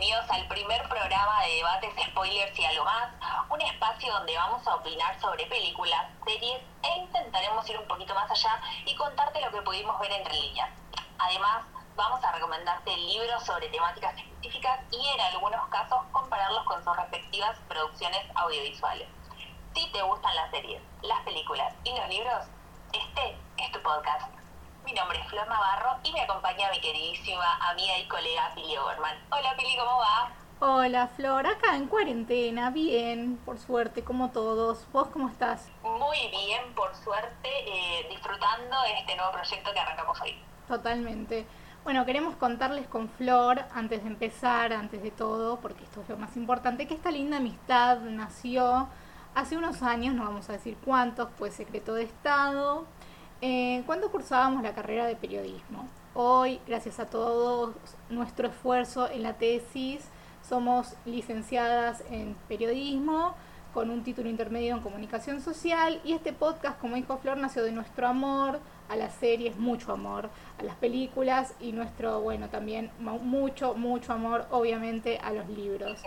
Bienvenidos al primer programa de debates, spoilers y algo más, un espacio donde vamos a opinar sobre películas, series e intentaremos ir un poquito más allá y contarte lo que pudimos ver entre líneas. Además, vamos a recomendarte libros sobre temáticas específicas y en algunos casos compararlos con sus respectivas producciones audiovisuales. Si te gustan las series, las películas y los libros, este es tu podcast. Mi nombre es Flor Navarro y me acompaña mi queridísima amiga y colega Pili Oberman. Hola Pili, ¿cómo va? Hola Flor, acá en cuarentena, bien, por suerte, como todos. ¿Vos cómo estás? Muy bien, por suerte, eh, disfrutando este nuevo proyecto que arrancamos hoy. Totalmente. Bueno, queremos contarles con Flor, antes de empezar, antes de todo, porque esto es lo más importante, que esta linda amistad nació hace unos años, no vamos a decir cuántos, pues secreto de Estado, eh, cuando cursábamos la carrera de periodismo. Hoy, gracias a todo nuestro esfuerzo en la tesis, somos licenciadas en periodismo con un título intermedio en comunicación social y este podcast, como dijo Flor, nació de nuestro amor a las series, mucho amor, a las películas y nuestro, bueno, también mucho, mucho amor, obviamente, a los libros.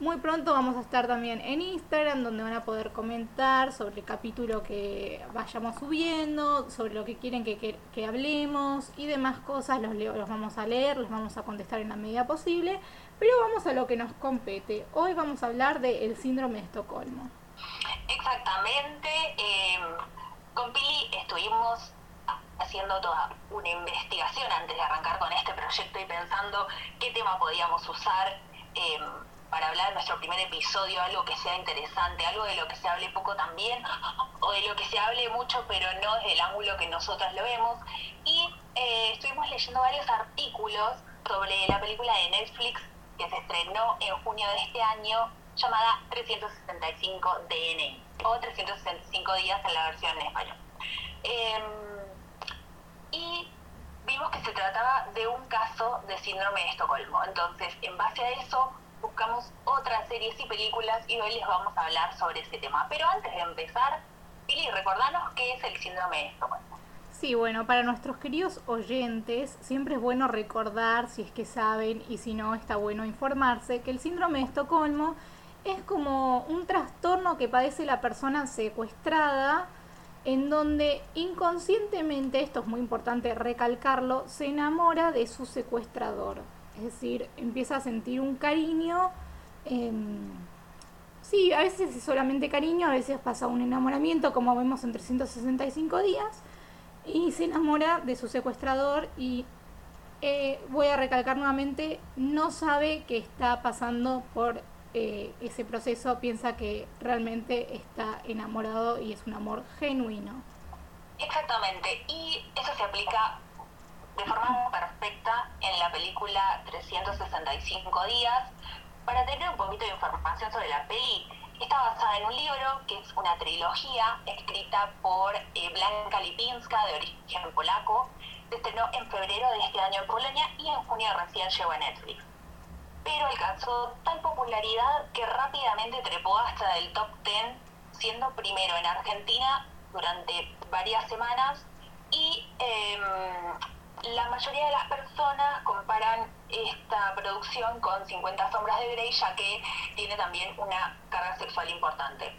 Muy pronto vamos a estar también en Instagram, donde van a poder comentar sobre el capítulo que vayamos subiendo, sobre lo que quieren que, que, hablemos y demás cosas. Los, los vamos a leer, los vamos a contestar en la medida posible. Pero vamos a lo que nos compete. Hoy vamos a hablar del síndrome de Estocolmo. Exactamente. Eh, con Pili estuvimos haciendo toda una investigación antes de arrancar con este proyecto y pensando qué tema podíamos usar. Eh, para hablar de nuestro primer episodio, algo que sea interesante, algo de lo que se hable poco también, o de lo que se hable mucho pero no desde el ángulo que nosotras lo vemos. Y eh, estuvimos leyendo varios artículos sobre la película de Netflix que se estrenó en junio de este año, llamada 365 DNI, o 365 días en la versión en español. Em, y vimos que se trataba de un caso de síndrome de Estocolmo. Entonces, en base a eso, buscamos otras series y películas y hoy les vamos a hablar sobre ese tema. Pero antes de empezar, Pili, recordanos qué es el síndrome de Estocolmo. Sí, bueno, para nuestros queridos oyentes, siempre es bueno recordar, si es que saben y si no, está bueno informarse, que el síndrome de Estocolmo es como un trastorno que padece la persona secuestrada, en donde inconscientemente, esto es muy importante recalcarlo, se enamora de su secuestrador. Es decir, empieza a sentir un cariño. Em, sí, a veces es solamente cariño, a veces pasa un enamoramiento, como vemos en 365 días, y se enamora de su secuestrador y eh, voy a recalcar nuevamente, no sabe que está pasando por eh, ese proceso, piensa que realmente está enamorado y es un amor genuino. Exactamente, y eso se aplica de forma perfecta en la película 365 días. Para tener un poquito de información sobre la peli, está basada en un libro que es una trilogía escrita por eh, Blanca Lipinska, de origen polaco. Se estrenó en febrero de este año en Polonia y en junio recién llegó a Netflix. Pero alcanzó tal popularidad que rápidamente trepó hasta el top 10, siendo primero en Argentina durante varias semanas y eh, la mayoría de las personas comparan esta producción con 50 sombras de Grey, ya que tiene también una carga sexual importante.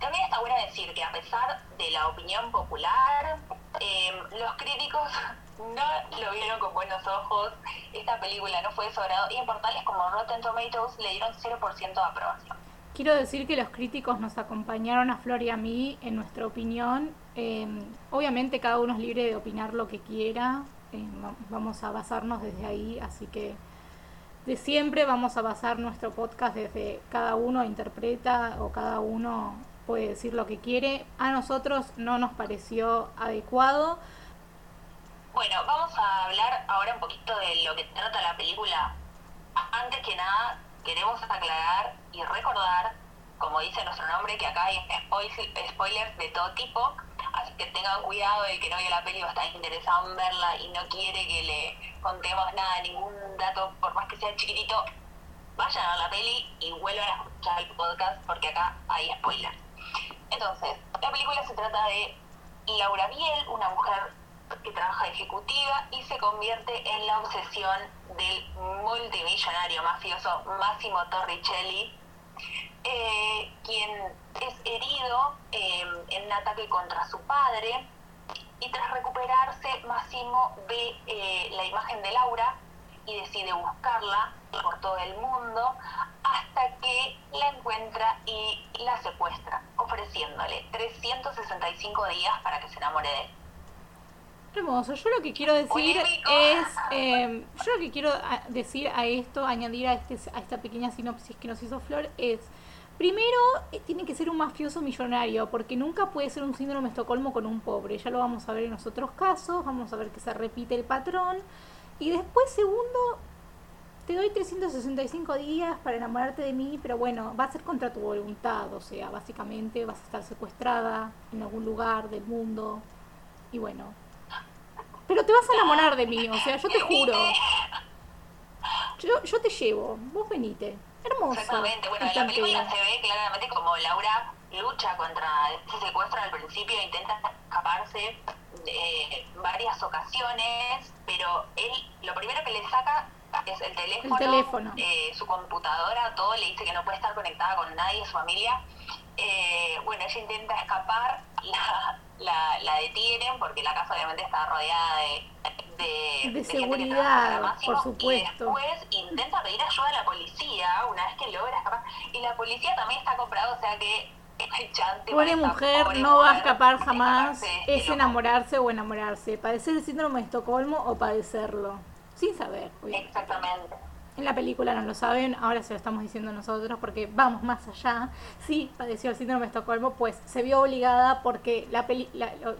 También está bueno decir que a pesar de la opinión popular, em, los críticos no lo vieron con buenos ojos, esta película no fue de y en portales como Rotten Tomatoes le dieron 0% de aprobación. Quiero decir que los críticos nos acompañaron a Flor y a mí en nuestra opinión. Em, obviamente cada uno es libre de opinar lo que quiera. Em, vamos a basarnos desde ahí, así que de siempre vamos a basar nuestro podcast desde cada uno interpreta o cada uno puede decir lo que quiere. A nosotros no nos pareció adecuado. Bueno, vamos a hablar ahora un poquito de lo que trata la película. Antes que nada, queremos aclarar y recordar, como dice nuestro nombre, que acá hay spoilers de todo tipo, así que tengan cuidado, el que no vio la peli o está interesado en verla y no quiere que le contemos nada, ningún dato, por más que sea chiquitito, vayan a la peli y vuelvan a escuchar el podcast porque acá hay spoilers. Entonces, la película se trata de Laura Biel, una mujer que trabaja ejecutiva y se convierte en la obsesión del multimillonario mafioso Massimo Torricelli, eh, quien es herido eh, en un ataque contra su padre y tras recuperarse Massimo ve eh, la imagen de Laura y decide buscarla por todo el mundo hasta que la encuentra y la secuestra, ofreciéndole 365 días para que se enamore de él. Hermoso. Yo lo que quiero decir es, eh, yo lo que quiero ah, decir a esto, añadir a, este, a esta pequeña sinopsis que nos hizo Flor es, primero eh, tiene que ser un mafioso millonario, porque nunca puede ser un síndrome de Estocolmo con un pobre. Ya lo vamos a ver en los otros casos, vamos a ver que se repite el patrón. Y después, segundo, te doy 365 días para enamorarte de mí, pero bueno, va a ser contra tu voluntad, o sea, básicamente vas a estar secuestrada en algún lugar del mundo. Y bueno, pero te vas a enamorar de mí, o sea, yo te juro. Yo, yo te llevo, vos venite. Hermoso. Exactamente, bueno, en la película se ve claramente como Laura lucha contra ese secuestro al principio, intenta escaparse de varias ocasiones, pero él lo primero que le saca es el teléfono, el teléfono. Eh, su computadora, todo, le dice que no puede estar conectada con nadie, su familia. Eh, bueno, ella intenta escapar, la, la, la, detienen porque la casa obviamente está rodeada de, de, seguridad, por supuesto. Y después intenta pedir ayuda a la policía una vez que logra escapar. Y la policía también está comprada, o sea que Pobre mujer no va a escapar jamás. Es enamorarse o enamorarse. Padecer el síndrome de Estocolmo o padecerlo. Sin saber. Exactamente. En la película no lo saben, ahora se lo estamos diciendo nosotros porque vamos más allá. Sí, padeció el síndrome de Estocolmo, pues se vio obligada porque la, peli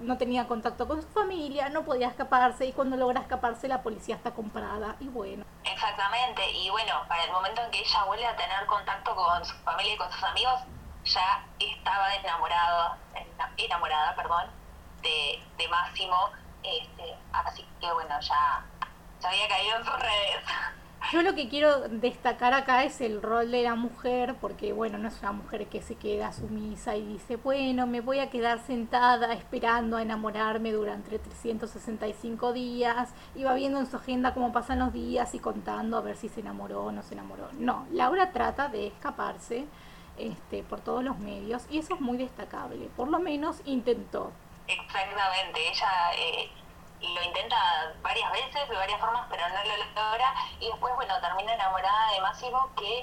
no tenía contacto con su familia, no podía escaparse y cuando logra escaparse la policía está comprada y bueno. Exactamente, y bueno, para el momento en que ella vuelve a tener contacto con su familia y con sus amigos, ya estaba enamorado, enamorada, perdón, de, de Máximo, este, así que bueno, ya, ya había caído en sus redes. Yo lo que quiero destacar acá es el rol de la mujer, porque bueno, no es una mujer que se queda sumisa y dice, bueno, me voy a quedar sentada esperando a enamorarme durante 365 días y va viendo en su agenda cómo pasan los días y contando a ver si se enamoró o no se enamoró. No, Laura trata de escaparse este, por todos los medios y eso es muy destacable, por lo menos intentó. Exactamente, ella eh, lo intenta varias veces, de varias formas, pero no lo logra y después, bueno, termina enamorada de Máximo que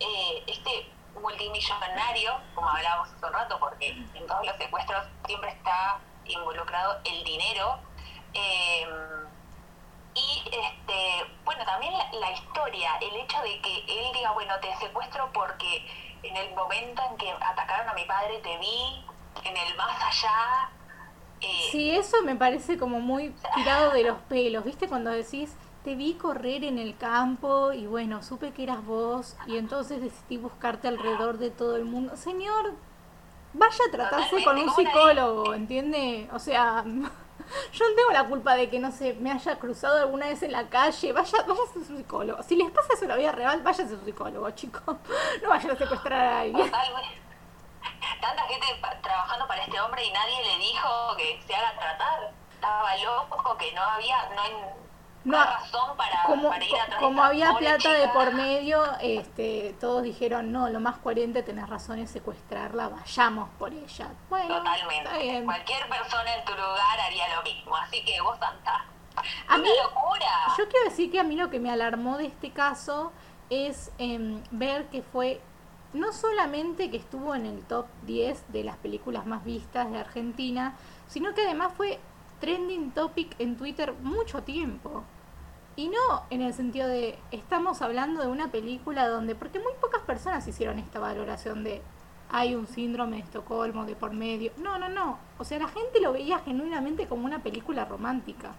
eh, este multimillonario, como hablábamos hace un rato, porque en todos los secuestros siempre está involucrado el dinero, eh, y este, bueno, también la, la, historia, el hecho de que él diga, bueno, te secuestro porque en el momento en que atacaron a mi padre te vi, en el más allá. Eh, sí, eso me parece como muy tirado de los pelos, ¿viste? Cuando decís, te vi correr en el campo y bueno, supe que eras vos y entonces decidí buscarte alrededor de todo el mundo. Señor, vaya a tratarse con un psicólogo, ¿entiende? O sea... Yo no tengo la culpa de que no se me haya cruzado alguna vez en la calle. Vaya, vaya a su psicólogo. Si les pasa eso en la vida real, vaya a su psicólogo, chicos. No vayan a secuestrar a alguien. Tanta gente trabajando para este hombre y nadie le dijo que se haga tratar. Estaba loco, que no había, no, no, razón para, como, ir a Como había plata de por medio, este, todos dijeron, no, lo más coherente, tenés razón, es secuestrarla, vayamos por ella. Bueno, Totalmente. Cualquier persona en tu lugar haría lo mismo, así que vos andás. A mí, locura. Yo quiero decir que a mí lo que me alarmó de este caso es em, ver que fue no solamente que estuvo en el top 10 de las películas más vistas de Argentina, sino que además fue trending topic en Twitter mucho tiempo. Y no en el sentido de, estamos hablando de una película donde, porque muy pocas personas hicieron esta valoración de, hay un síndrome de Estocolmo de por medio. No, no, no. O sea, la gente lo veía genuinamente como una película romántica.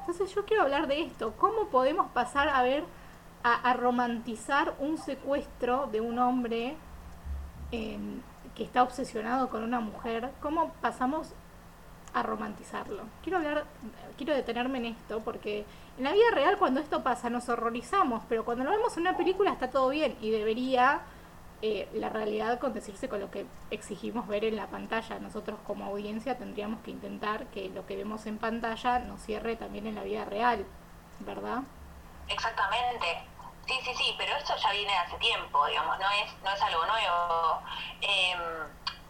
Entonces yo quiero hablar de esto. ¿Cómo podemos pasar a ver, a, romantizar un secuestro de un hombre em, que está obsesionado con una mujer? ¿Cómo pasamos a romantizarlo? Quiero hablar, quiero detenerme en esto porque en la vida real cuando esto pasa nos horrorizamos, pero cuando lo vemos en una película está todo bien y debería eh, la realidad condecirse con lo que exigimos ver en la pantalla. Nosotros como audiencia tendríamos que intentar que lo que vemos en pantalla nos cierre también en la vida real, ¿verdad? Exactamente. Sí, sí, sí, pero esto ya viene hace tiempo, digamos, no es, no es algo nuevo. Em,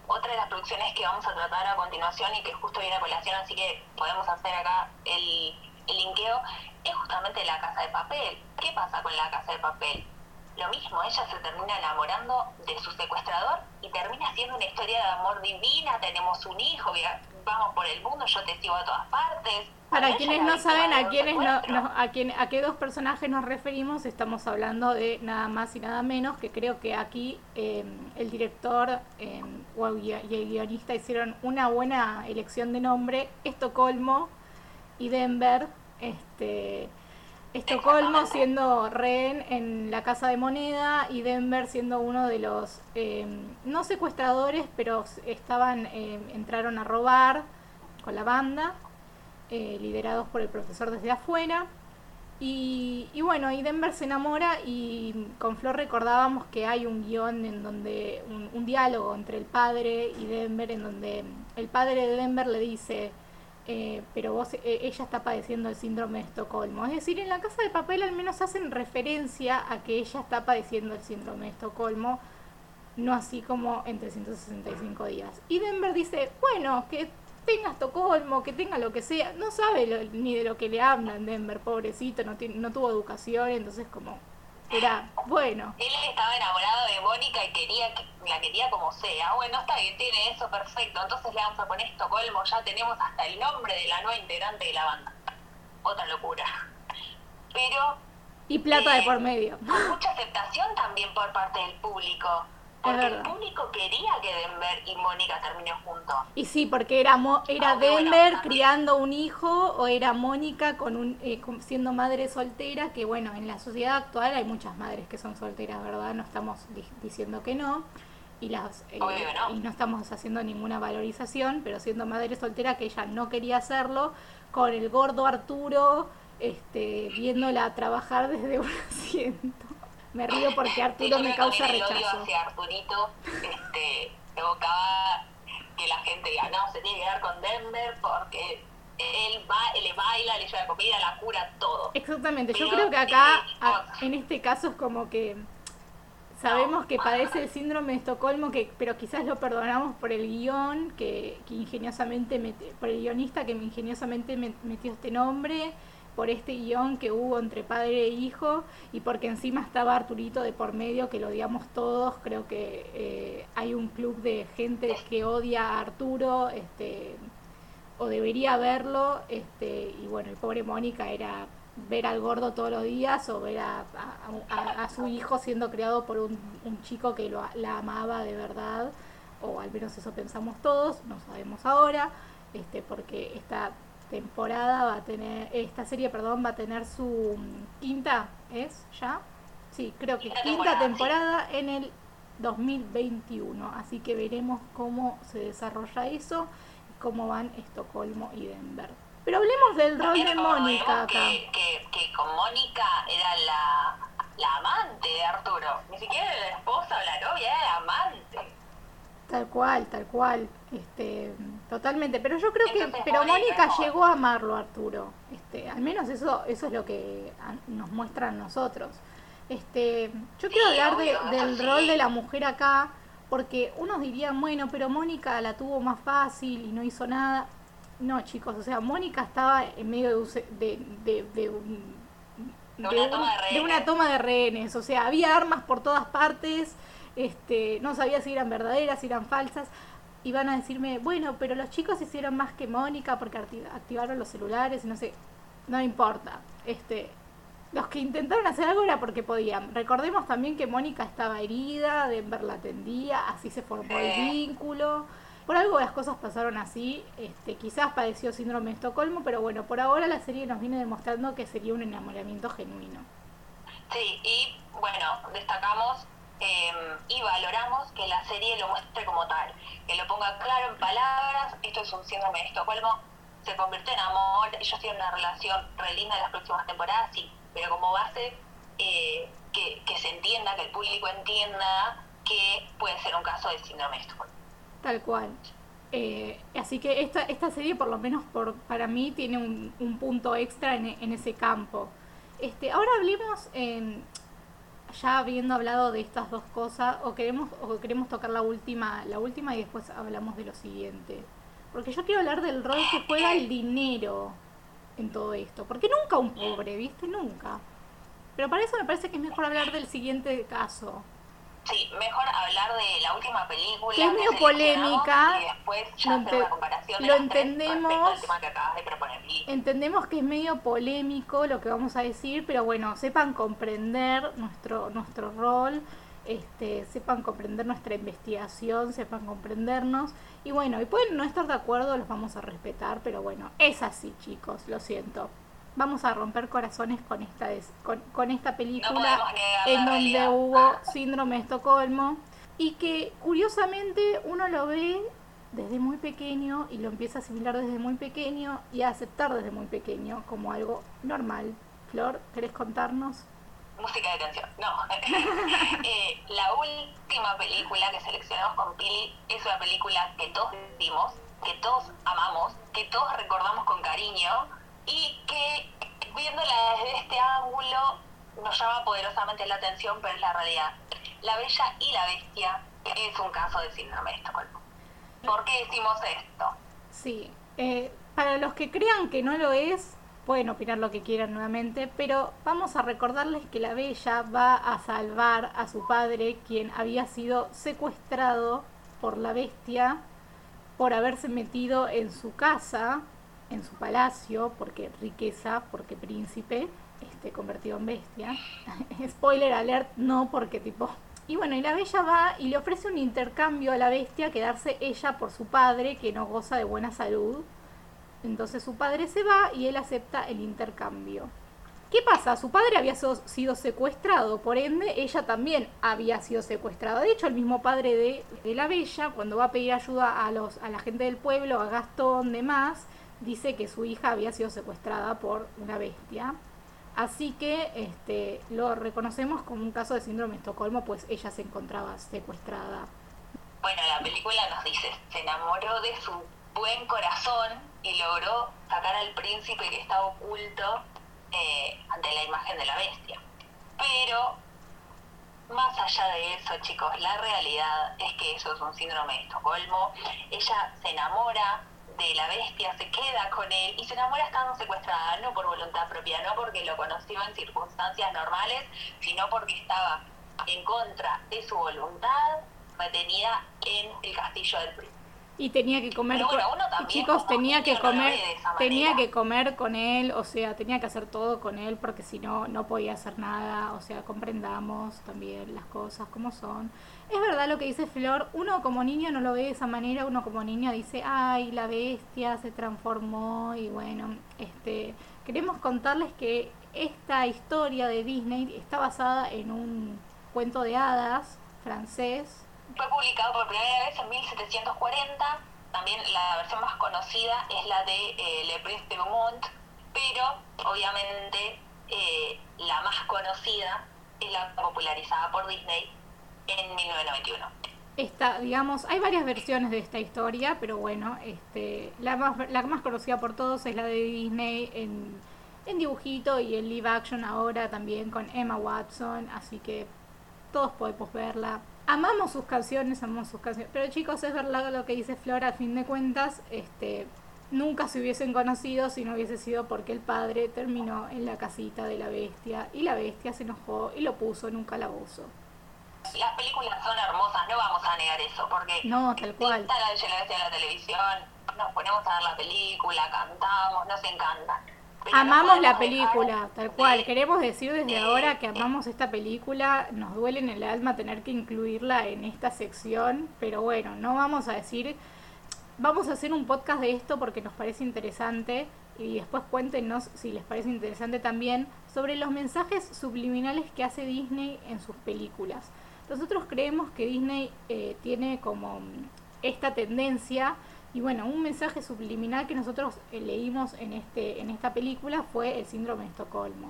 otra de las producciones que vamos a tratar a continuación y que justo viene a colación, así que podemos hacer acá el, el linkeo, es justamente La Casa de Papel. ¿Qué pasa con La Casa de Papel? Lo mismo, ella se termina enamorando de su secuestrador y termina siendo una historia de amor divina, tenemos un hijo, vamos por el mundo, yo te sigo a todas partes. Para quienes no saben a quiénes no, a, quién, a qué dos personajes nos referimos, estamos hablando de nada más y nada menos que creo que aquí eh, el director eh, y el guionista hicieron una buena elección de nombre, Estocolmo y Denver, este Estocolmo siendo rehén en la casa de moneda y Denver siendo uno de los eh, no secuestradores pero estaban eh, entraron a robar con la banda eh, liderados por el profesor desde afuera. Y, bueno y Denver se enamora y con Flor recordábamos que hay un guion en donde un, un diálogo entre el padre y Denver en donde el padre de Denver le dice eh, pero vos, eh, ella está padeciendo el síndrome de Estocolmo. Es decir, en la casa de papel al menos hacen referencia a que ella está padeciendo el síndrome de Estocolmo, no así como en 365 días. Y Denver dice, bueno, que tenga Estocolmo, que tenga lo que sea, no sabe ni de lo que le hablan Denver, pobrecito, no, no tuvo educación, entonces como era bueno. Él estaba enamorado de Mónica y quería que la quería como sea. Bueno, está bien, tiene eso perfecto. Entonces le vamos a poner Estocolmo, ya tenemos hasta el nombre de la nueva integrante de la banda. Otra locura. Pero. Y plata de por medio. mucha aceptación también por parte del público. Porque el público quería que Denver y Mónica terminen juntos. Y sí, porque era era Denver criando un hijo o era Mónica con un eh, siendo madre soltera, que bueno, en la sociedad actual hay muchas madres que son solteras, ¿verdad? No estamos diciendo que no. Y, las, eh, no. y no estamos haciendo ninguna valorización, pero siendo madre soltera que ella no quería hacerlo, con el gordo Arturo este, viéndola trabajar desde un asiento. Me río porque Arturo me causa rechazo. El odio hacia Arturito este, evocaba que la gente diga, no, se tiene que quedar con Denver porque él, va, él le baila, le lleva comida, la cura, todo. Exactamente, yo creo que acá, en este caso es como que sabemos que padece el síndrome de Estocolmo, que, pero quizás lo perdonamos por el guion, que, que ingeniosamente, por el guionista que ingeniosamente metió este nombre por este guion que hubo entre padre e hijo y porque encima estaba Arturito de por medio, que lo odiamos todos, creo que eh, hay un club de gente que odia a Arturo, este, o debería verlo, este, y bueno, el pobre Mónica era ver al gordo todos los días o ver a, su hijo siendo criado por un, un chico que lo, la amaba de verdad, o al menos eso pensamos todos, no sabemos ahora, este, porque está temporada va a tener, esta serie, perdón, va a tener su quinta, ¿es ya? Sí, creo que quinta, temporada, en el 2021. Así que veremos cómo se desarrolla eso y cómo van Estocolmo y Denver. Pero hablemos del rol de Mónica acá. Que, que, con Mónica era la, la amante de Arturo. Ni siquiera era la esposa o la novia, era la amante. Tal cual, tal cual. Este, Totalmente, pero yo creo que pero Mónica llegó a amarlo Arturo. Este, al menos eso eso es lo que nos muestran nosotros. Este, yo quiero hablar de, del rol de la mujer acá porque unos dirían, bueno, pero Mónica la tuvo más fácil y no hizo nada. No, chicos, o sea, Mónica estaba en medio de, de, de, de, una toma de rehenes, o sea, había armas por todas partes, este, no sabía si eran verdaderas, si eran falsas y van a decirme, bueno, pero los chicos hicieron más que Mónica porque activaron los celulares y no sé, no importa. Este, los que intentaron hacer algo era porque podían. Recordemos también que Mónica estaba herida, Denver la atendía, así se formó el vínculo. Por algo las cosas pasaron así, este, quizás padeció síndrome de Estocolmo, pero bueno, por ahora la serie nos viene demostrando que sería un enamoramiento genuino. Sí, y bueno, destacamos Em, y valoramos que la serie lo muestre como tal, que lo ponga claro en palabras, esto es un síndrome de Estocolmo, se convirtió en amor, ellos tienen una relación re linda en las próximas temporadas, sí, pero como base eh, que, se entienda, que el público entienda que puede ser un caso de síndrome de Estocolmo. Tal cual. Eh, así que esta, esta serie, por lo menos por, para mí, tiene un, un punto extra en, en, ese campo. Este, ahora hablemos, eh, ya habiendo hablado de estas dos cosas, o queremos, o queremos tocar la última, la última y después hablamos de lo siguiente. Porque yo quiero hablar del rol que juega el dinero en todo esto. Porque nunca un pobre, ¿viste? Nunca. Pero para eso me parece que es mejor hablar del siguiente caso. Sí, mejor hablar de la última película. Que es medio polémica. Y después ya hacer una comparación de lo las entendemos. respecto al tema que acabas de proponer. Lili. Entendemos que es medio polémico lo que vamos a decir, pero bueno, sepan comprender nuestro, nuestro rol, este, sepan comprender nuestra investigación, sepan comprendernos. Y bueno, y pueden no estar de acuerdo, los vamos a respetar, pero bueno, es así, chicos, lo siento. Vamos a romper corazones con esta, des- con, con esta película en donde realidad. hubo síndrome de Estocolmo y que curiosamente uno lo ve desde muy pequeño y lo empieza a asimilar desde muy pequeño y a aceptar desde muy pequeño como algo normal. Flor, ¿querés contarnos? Música de tensión. No. Eh, la última película que seleccionamos con Pili es una película que todos vimos, que todos amamos, que todos recordamos con cariño y que viéndola desde este ángulo nos llama poderosamente la atención, pero es la realidad. La Bella y la Bestia es un caso de síndrome de Estocolmo. ¿Por qué decimos esto? Sí, eh, para los que crean que no lo es, pueden opinar lo que quieran nuevamente, pero vamos a recordarles que la Bella va a salvar a su padre, quien había sido secuestrado por la bestia por haberse metido en su casa, en su palacio, porque riqueza, porque príncipe, este convertido en bestia. Spoiler alert, no porque tipo y bueno, y la bella va y le ofrece un intercambio a la bestia, quedarse ella por su padre, que no goza de buena salud. Entonces su padre se va y él acepta el intercambio. ¿Qué pasa? Su padre había sido secuestrado, por ende ella también había sido secuestrada. De hecho, el mismo padre de, de la bella, cuando va a pedir ayuda a, los, a la gente del pueblo, a Gastón, demás, dice que su hija había sido secuestrada por una bestia. Así que este, lo reconocemos como un caso de síndrome de Estocolmo, pues ella se encontraba secuestrada. Bueno, la película nos dice, se enamoró de su buen corazón y logró sacar al príncipe que estaba oculto eh, ante la imagen de la bestia. Pero, más allá de eso, chicos, la realidad es que eso es un síndrome de Estocolmo. Ella se enamora de la bestia, se queda con él y se enamora estando secuestrada, no por voluntad propia, no porque lo conoció en circunstancias normales, sino porque estaba en contra de su voluntad retenida en el castillo del príncipe. Y tenía que comer bueno, con- chicos, tenía que comer, tenía que comer con él, o sea, tenía que hacer todo con él porque si no no podía hacer nada, o sea, comprendamos también las cosas como son. Es verdad lo que dice Flor, uno como niño no lo ve de esa manera, uno como niño dice, "Ay, la bestia se transformó" y bueno, este queremos contarles que esta historia de Disney está basada en un cuento de hadas francés Fue publicado por primera vez en 1740. También la versión más conocida es la de eh, Le Prince de Beaumont, pero obviamente eh, la más conocida es la popularizada por Disney en 1991. Esta, digamos, hay varias versiones de esta historia, pero bueno, este, la más, la más conocida por todos es la de Disney en, en dibujito y en live action ahora también con Emma Watson, así que todos podemos verla. Amamos sus canciones, amamos sus canciones, pero chicos, es verdad lo que dice Flora, a fin de cuentas, este, nunca se hubiesen conocido si no hubiese sido porque el padre terminó en la casita de la bestia y la bestia se enojó y lo puso en un calabozo. Las películas son hermosas, no vamos a negar eso, porque No, tal cual. está la y la televisión, nos ponemos a ver la película, cantamos, nos. Pero no Amamos la película, dejar tal cual. de- Queremos decir desde de- ahora que amamos esta película. Nos duele en el alma tener que incluirla en esta sección, pero bueno, no vamos a decir. Vamos a hacer un podcast de esto porque nos parece interesante y después cuéntenos si les parece interesante también sobre los mensajes subliminales que hace Disney en sus películas. Nosotros creemos que Disney eh, tiene como mm, esta tendencia y bueno, un mensaje subliminal que nosotros eh, leímos en este en esta película fue el síndrome de Estocolmo.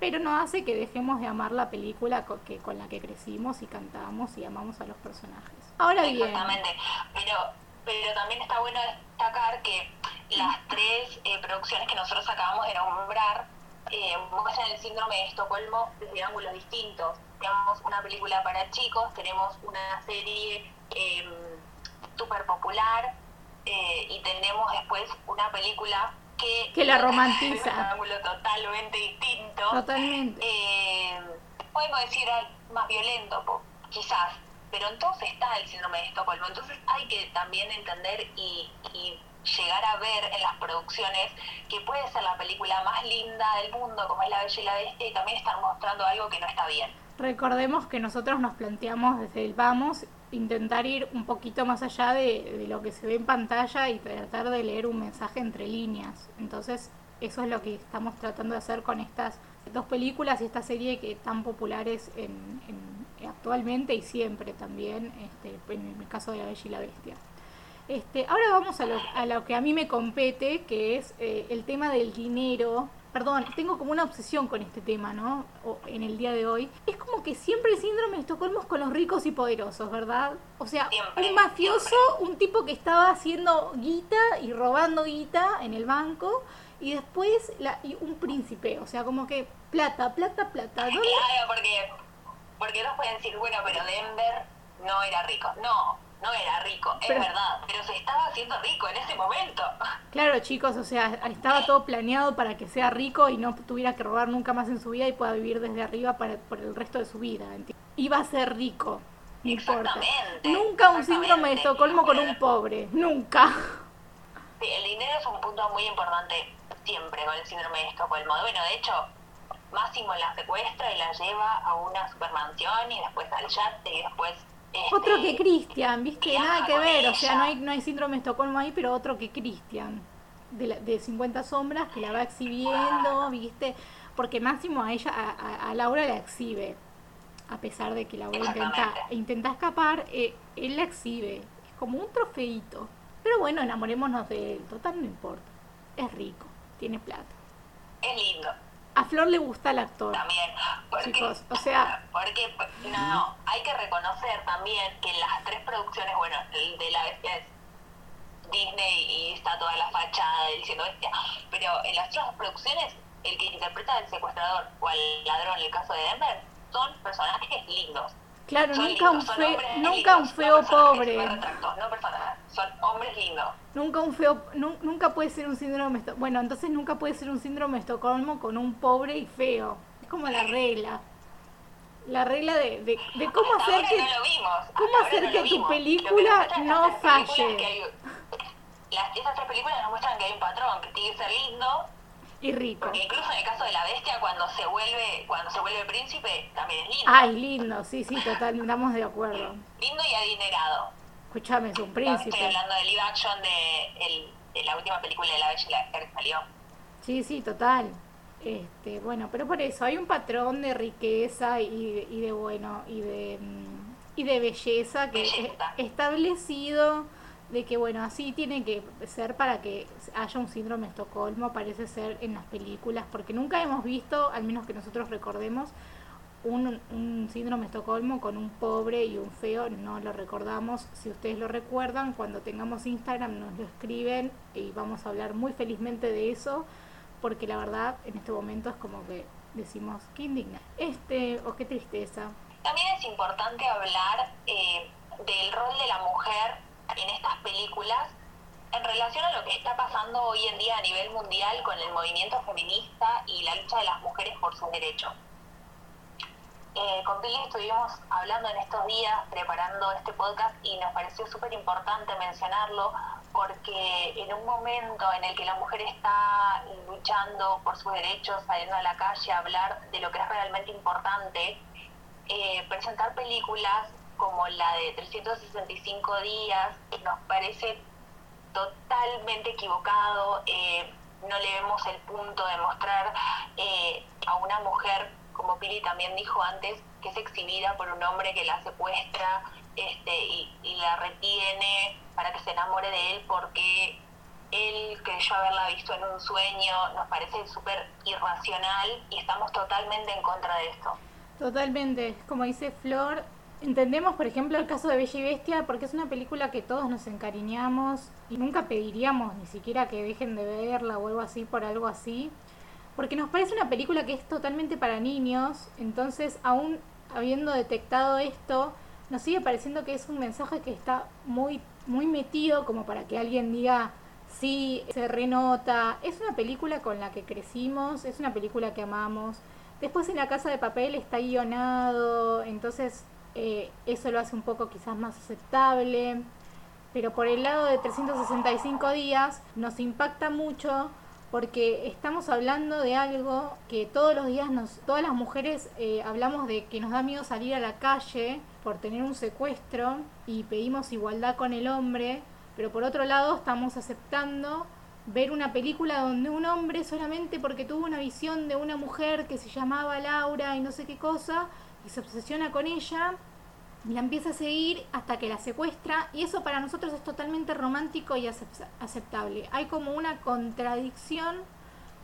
pero no hace que dejemos de amar la película con, que, con la que crecimos y cantamos y amamos a los personajes. Ahora bien. Exactamente, pero, pero también está bueno destacar que las tres eh, producciones que nosotros acabamos de nombrar eh, muestran el síndrome de Estocolmo desde ángulos distintos. Tenemos una película para chicos, tenemos una serie eh, súper popular eh, y tenemos después una película que, que la romantiza. un ángulo totalmente distinto. Totalmente. Eh, podemos decir más violento, quizás, pero entonces está el síndrome de Estocolmo. Entonces hay que también entender y, y llegar a ver en las producciones que puede ser la película más linda del mundo, como es La Bella y la Bestia, y también estar mostrando algo que no está bien. Recordemos que nosotros nos planteamos desde el vamos intentar ir un poquito más allá de, de, lo que se ve en pantalla y tratar de leer un mensaje entre líneas. Entonces, eso es lo que estamos tratando de hacer con estas dos películas y esta serie que tan populares en, en, actualmente y siempre también, este, en el caso de La Bella y la Bestia. Este, ahora vamos a lo, a lo que a mí me compete, que es eh, el tema del dinero perdón, tengo como una obsesión con este tema, ¿no? O en el día de hoy. Es como que siempre el síndrome de Estocolmo es con los ricos y poderosos, ¿verdad? O sea, un mafioso, un tipo que estaba haciendo guita y robando guita en el banco, y después la, y un príncipe, o sea, como que plata, plata, plata. ¿Dónde? Claro, porque, porque nos pueden decir, bueno, pero Denver no era rico. No, no era rico, es Pero- verdad, pero se estaba haciendo rico en ese momento. Claro, chicos, o sea, estaba todo planeado para que sea rico y no tuviera que robar nunca más en su vida y pueda vivir desde arriba para, por el resto de su vida. ¿enti- Iba a ser rico, no importa. Nunca un síndrome de Estocolmo con un pobre, nunca. Sí, el dinero es un punto muy importante siempre con el síndrome de Estocolmo. Bueno, de hecho, Máximo la secuestra y la lleva a una supermansión y después al yate y después... Otro que Cristian, ¿viste? Nada que ver, o sea, no hay, no hay síndrome de Estocolmo ahí, pero otro que Cristian, de, la- de 50 sombras, que la va exhibiendo, ¿viste? Porque Máximo a ella, a, a- Laura la exhibe, a pesar de que Laura intenta, intenta escapar, eh, él la exhibe, es como un trofeito. Pero bueno, enamorémonos de él, total no importa, es rico, tiene plata. Es lindo A Flor le gusta el actor, también. Porque, chicos, o sea, Porque, no, hay que reconocer también que las tres producciones, bueno, el de la bestia es Disney y está toda la fachada diciendo bestia, pero en las otras producciones, el que interpreta al secuestrador o al ladrón, en el caso de Denver, son personajes lindos. Claro, Son nunca un, lindos, son fe- hombres nunca lindos, un no feo personajes, pobre. no personas, son hombres lindos. Nunca un feo, nu- nunca puede ser un síndrome, bueno, entonces nunca puede ser un síndrome de Estocolmo con un pobre y feo. Es como la regla. La regla de, de, de cómo Hasta hacer que no lo vimos. cómo hacer no que tu que película muestran no falle. que las, esas tres películas nos muestran que hay un patrón, que tiene que ser lindo, y rico. porque incluso en el caso de la bestia, cuando se vuelve, cuando se vuelve príncipe, también es lindo. Ay, lindo, sí, sí, total, estamos de acuerdo. Lindo y adinerado. Escúchame, es un No príncipe. estoy hablando de live action de, el- de la última película de la Bella y la Bestia que salió. Sí, sí, total. Este, bueno, pero por eso hay un patrón de riqueza y, de- y de bueno y de mm, y de belleza que Belleza. es establecido de que bueno así tiene que ser para que haya un síndrome de Estocolmo parece ser en las películas porque nunca hemos visto al menos que nosotros recordemos un, un síndrome de Estocolmo con un pobre y un feo, no lo recordamos. Si ustedes lo recuerdan, cuando tengamos Instagram nos lo escriben y vamos a hablar muy felizmente de eso, porque la verdad en este momento es como que decimos, qué indigna. Este, o qué tristeza. También es importante hablar eh, del rol de la mujer en estas películas en relación a lo que está pasando hoy en día a nivel mundial con el movimiento feminista y la lucha de las mujeres por sus derechos. Eh, con Pili estuvimos hablando en estos días, preparando este podcast y nos pareció súper importante mencionarlo porque en un momento en el que la mujer está luchando por sus derechos, saliendo a la calle a hablar de lo que es realmente importante, eh, presentar películas como la de 365 días nos parece totalmente equivocado. eh, no le vemos el punto de mostrar eh, a una mujer, como Pili también dijo antes, que es exhibida por un hombre que la secuestra este, y, y la retiene para que se enamore de él porque él creyó haberla visto en un sueño, nos parece súper irracional y estamos totalmente en contra de esto. Totalmente, como dice Flor, entendemos por ejemplo el caso de Bella y Bestia porque es una película que todos nos encariñamos y nunca pediríamos ni siquiera que dejen de verla o algo así por algo así, porque nos parece una película que es totalmente para niños, entonces aún habiendo detectado esto, nos sigue pareciendo que es un mensaje que está muy, muy metido como para que alguien diga, sí, se renota. Es una película con la que crecimos, es una película que amamos. Después en la casa de papel está guionado, entonces eh, eso lo hace un poco quizás más aceptable. Pero por el lado de 365 días nos impacta mucho porque estamos hablando de algo que todos los días nos, todas las mujeres eh, hablamos de que nos da miedo salir a la calle por tener un secuestro y pedimos igualdad con el hombre, pero por otro lado estamos aceptando ver una película donde un hombre solamente porque tuvo una visión de una mujer que se llamaba Laura y no sé qué cosa, y se obsesiona con ella, y la empieza a seguir hasta que la secuestra y eso para nosotros es totalmente romántico y aceptable. Hay como una contradicción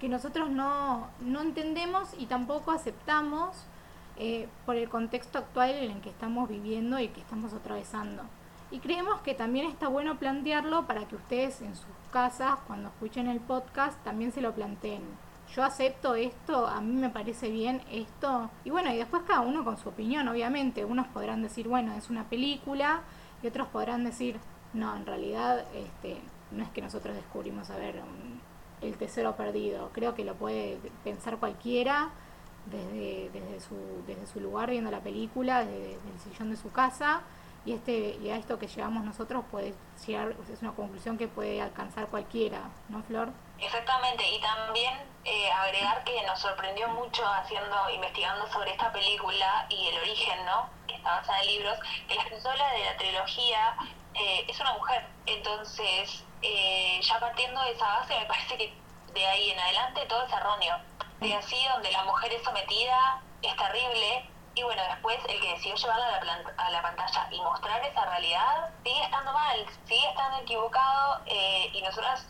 que nosotros no, no entendemos y tampoco aceptamos eh, por el contexto actual en el que estamos viviendo y que estamos atravesando. Y creemos que también está bueno plantearlo para que ustedes en sus casas, cuando escuchen el podcast, también se lo planteen yo acepto esto, a mí me parece bien esto. Y bueno, y después cada uno con su opinión, obviamente. Unos podrán decir, bueno, es una película, y otros podrán decir, no, en realidad este, no es que nosotros descubrimos, a ver, el tesoro perdido. Creo que lo puede pensar cualquiera desde, desde, su, desde su lugar viendo la película, desde, el sillón de su casa. Y, este, y a esto que llegamos nosotros puede llegar, es una conclusión que puede alcanzar cualquiera, ¿no, Flor? Exactamente, y también eh, agregar que nos sorprendió mucho haciendo, investigando sobre esta película y el origen, ¿no? Que está basada en libros, que la escritora de la trilogía eh, es una mujer. Entonces, eh, ya partiendo de esa base, me parece que de ahí en adelante todo es erróneo. De así, donde la mujer es sometida, es terrible. Y bueno, después el que decidió llevarla a la, a la pantalla y mostrar esa realidad sigue estando mal, sigue estando equivocado y nosotras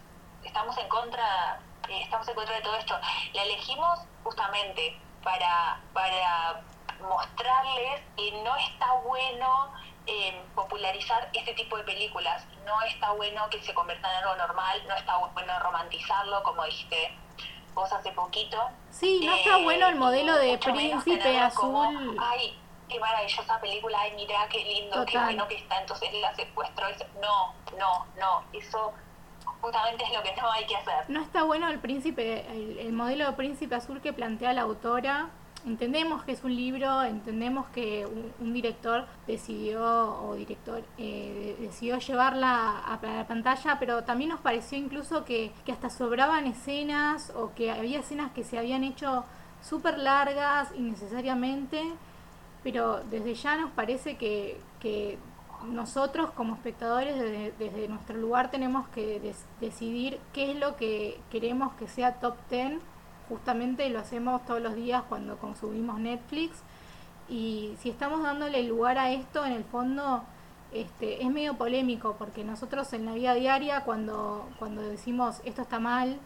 estamos en contra, eh, estamos en contra de todo esto. La elegimos justamente para, para mostrarles que no está bueno eh, popularizar este tipo de películas, no está bueno que se conviertan en algo normal, no está bueno romantizarlo, como dijiste vos hace poquito. Sí, no está bueno el modelo de príncipe azul. ay, qué maravillosa película, ay, mira qué lindo, qué bueno que está, entonces la secuestro. No, no, no, eso justamente es lo que no hay que hacer. No está bueno el príncipe, el, modelo de príncipe azul que plantea la autora. Entendemos que es un libro, entendemos que un, director decidió o director eh, decidió llevarla a, la pantalla, pero también nos pareció incluso que, que hasta sobraban escenas o que había escenas que se habían hecho súper largas innecesariamente, pero desde ya nos parece que, que nosotros como espectadores desde, nuestro lugar tenemos que decidir qué es lo que queremos que sea top 10. Justamente lo hacemos todos los días cuando consumimos Netflix. Y si estamos dándole lugar a esto, en el fondo este, es medio polémico porque nosotros en la vida diaria cuando, cuando decimos esto está mal,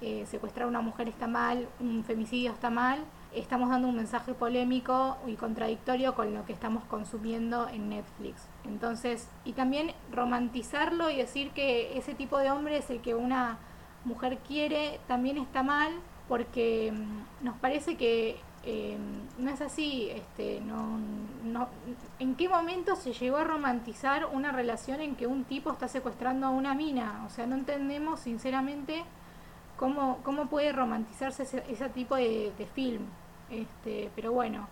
eh, secuestrar a una mujer está mal, un femicidio está mal, estamos dando un mensaje polémico y contradictorio con lo que estamos consumiendo en Netflix. Entonces, y también romantizarlo y decir que ese tipo de hombre es el que una mujer quiere, también está mal, porque mm, nos parece que eh, no es así, este, no, no, ¿en qué momento se llegó a romantizar una relación en que un tipo está secuestrando a una mina? O sea, no entendemos sinceramente cómo, cómo puede romantizarse ese, tipo de, de film. Este, pero bueno,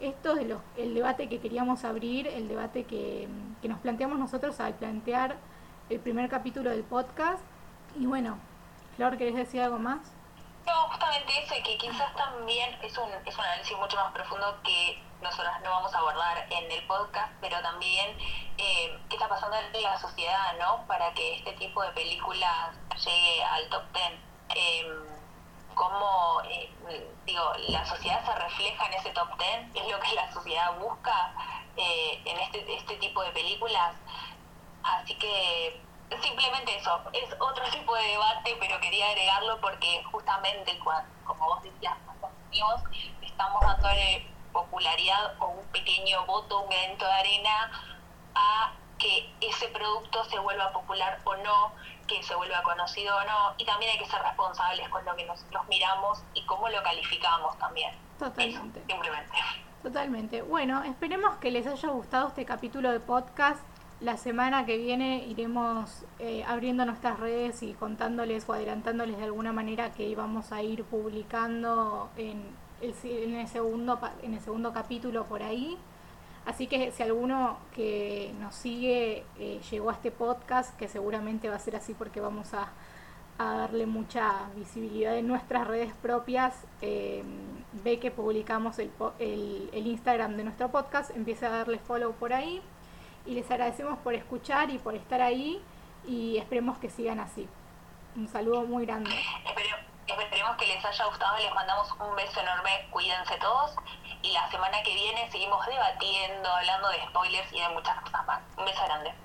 esto es el debate que queríamos abrir, el debate que, nos planteamos nosotros al plantear el primer capítulo del podcast. Y bueno, Flor, ¿querés decir algo más? Justamente eso, y que quizás también es un, es un análisis mucho más profundo que nosotras no vamos a abordar en el podcast, pero también eh, qué está pasando en la sociedad, ¿no? Para que este tipo de películas llegue al top ten. Eh, cómo eh, digo, la sociedad se refleja en ese top ten, es lo que la sociedad busca eh, en este, este tipo de películas. Así que simplemente eso, es otro tipo de debate, pero quería agregarlo porque justamente, cuando, como vos decías, estamos dándole popularidad o un pequeño voto, un granito de arena a que ese producto se vuelva popular o no, que se vuelva conocido o no, y también hay que ser responsables con lo que nosotros miramos y cómo lo calificamos también. Totalmente. simplemente. Totalmente. Bueno, esperemos que les haya gustado este capítulo de podcast. La semana que viene iremos eh, abriendo nuestras redes y contándoles o adelantándoles de alguna manera que íbamos a ir publicando en el, segundo, en el segundo capítulo por ahí. Así que si alguno que nos sigue eh, llegó a este podcast, que seguramente va a ser así porque vamos a, darle mucha visibilidad en nuestras redes propias, eh, ve que publicamos el, el, el, Instagram de nuestro podcast, empieza a darle follow por ahí y les agradecemos por escuchar y por estar ahí y esperemos que sigan así. Un saludo muy grande. Esperemos que les haya gustado, les mandamos un beso enorme, cuídense todos y la semana que viene seguimos debatiendo, hablando de spoilers y de muchas cosas más. Un beso grande.